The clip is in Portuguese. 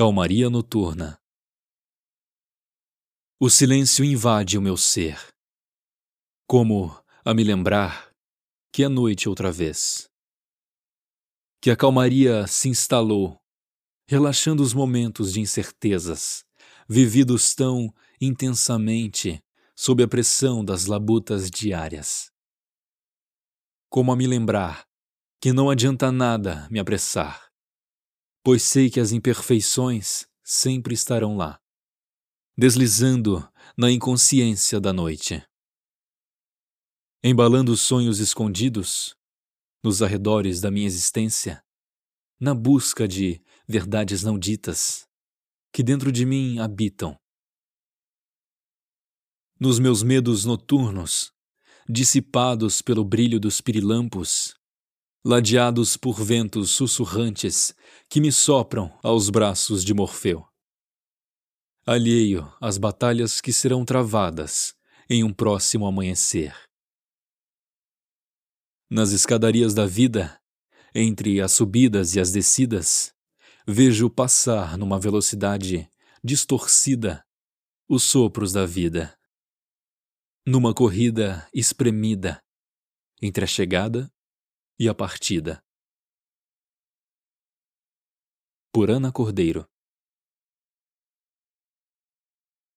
Calmaria noturna. O silêncio invade o meu ser, como a me lembrar que é noite outra vez. Que a calmaria se instalou, relaxando os momentos de incertezas, vividos tão intensamente sob a pressão das labutas diárias. Como a me lembrar que não adianta nada me apressar pois sei que as imperfeições sempre estarão lá, deslizando na inconsciência da noite. Embalando sonhos escondidos nos arredores da minha existência, na busca de verdades não ditas que dentro de mim habitam. Nos meus medos noturnos, dissipados pelo brilho dos pirilampos, ladeados por ventos sussurrantes que me sopram aos braços de Morfeu. Alheio às batalhas que serão travadas em um próximo amanhecer. Nas escadarias da vida, entre as subidas e as descidas, vejo passar numa velocidade distorcida os sopros da vida. Numa corrida espremida entre a chegada e a partida. Por Ana Cordeiro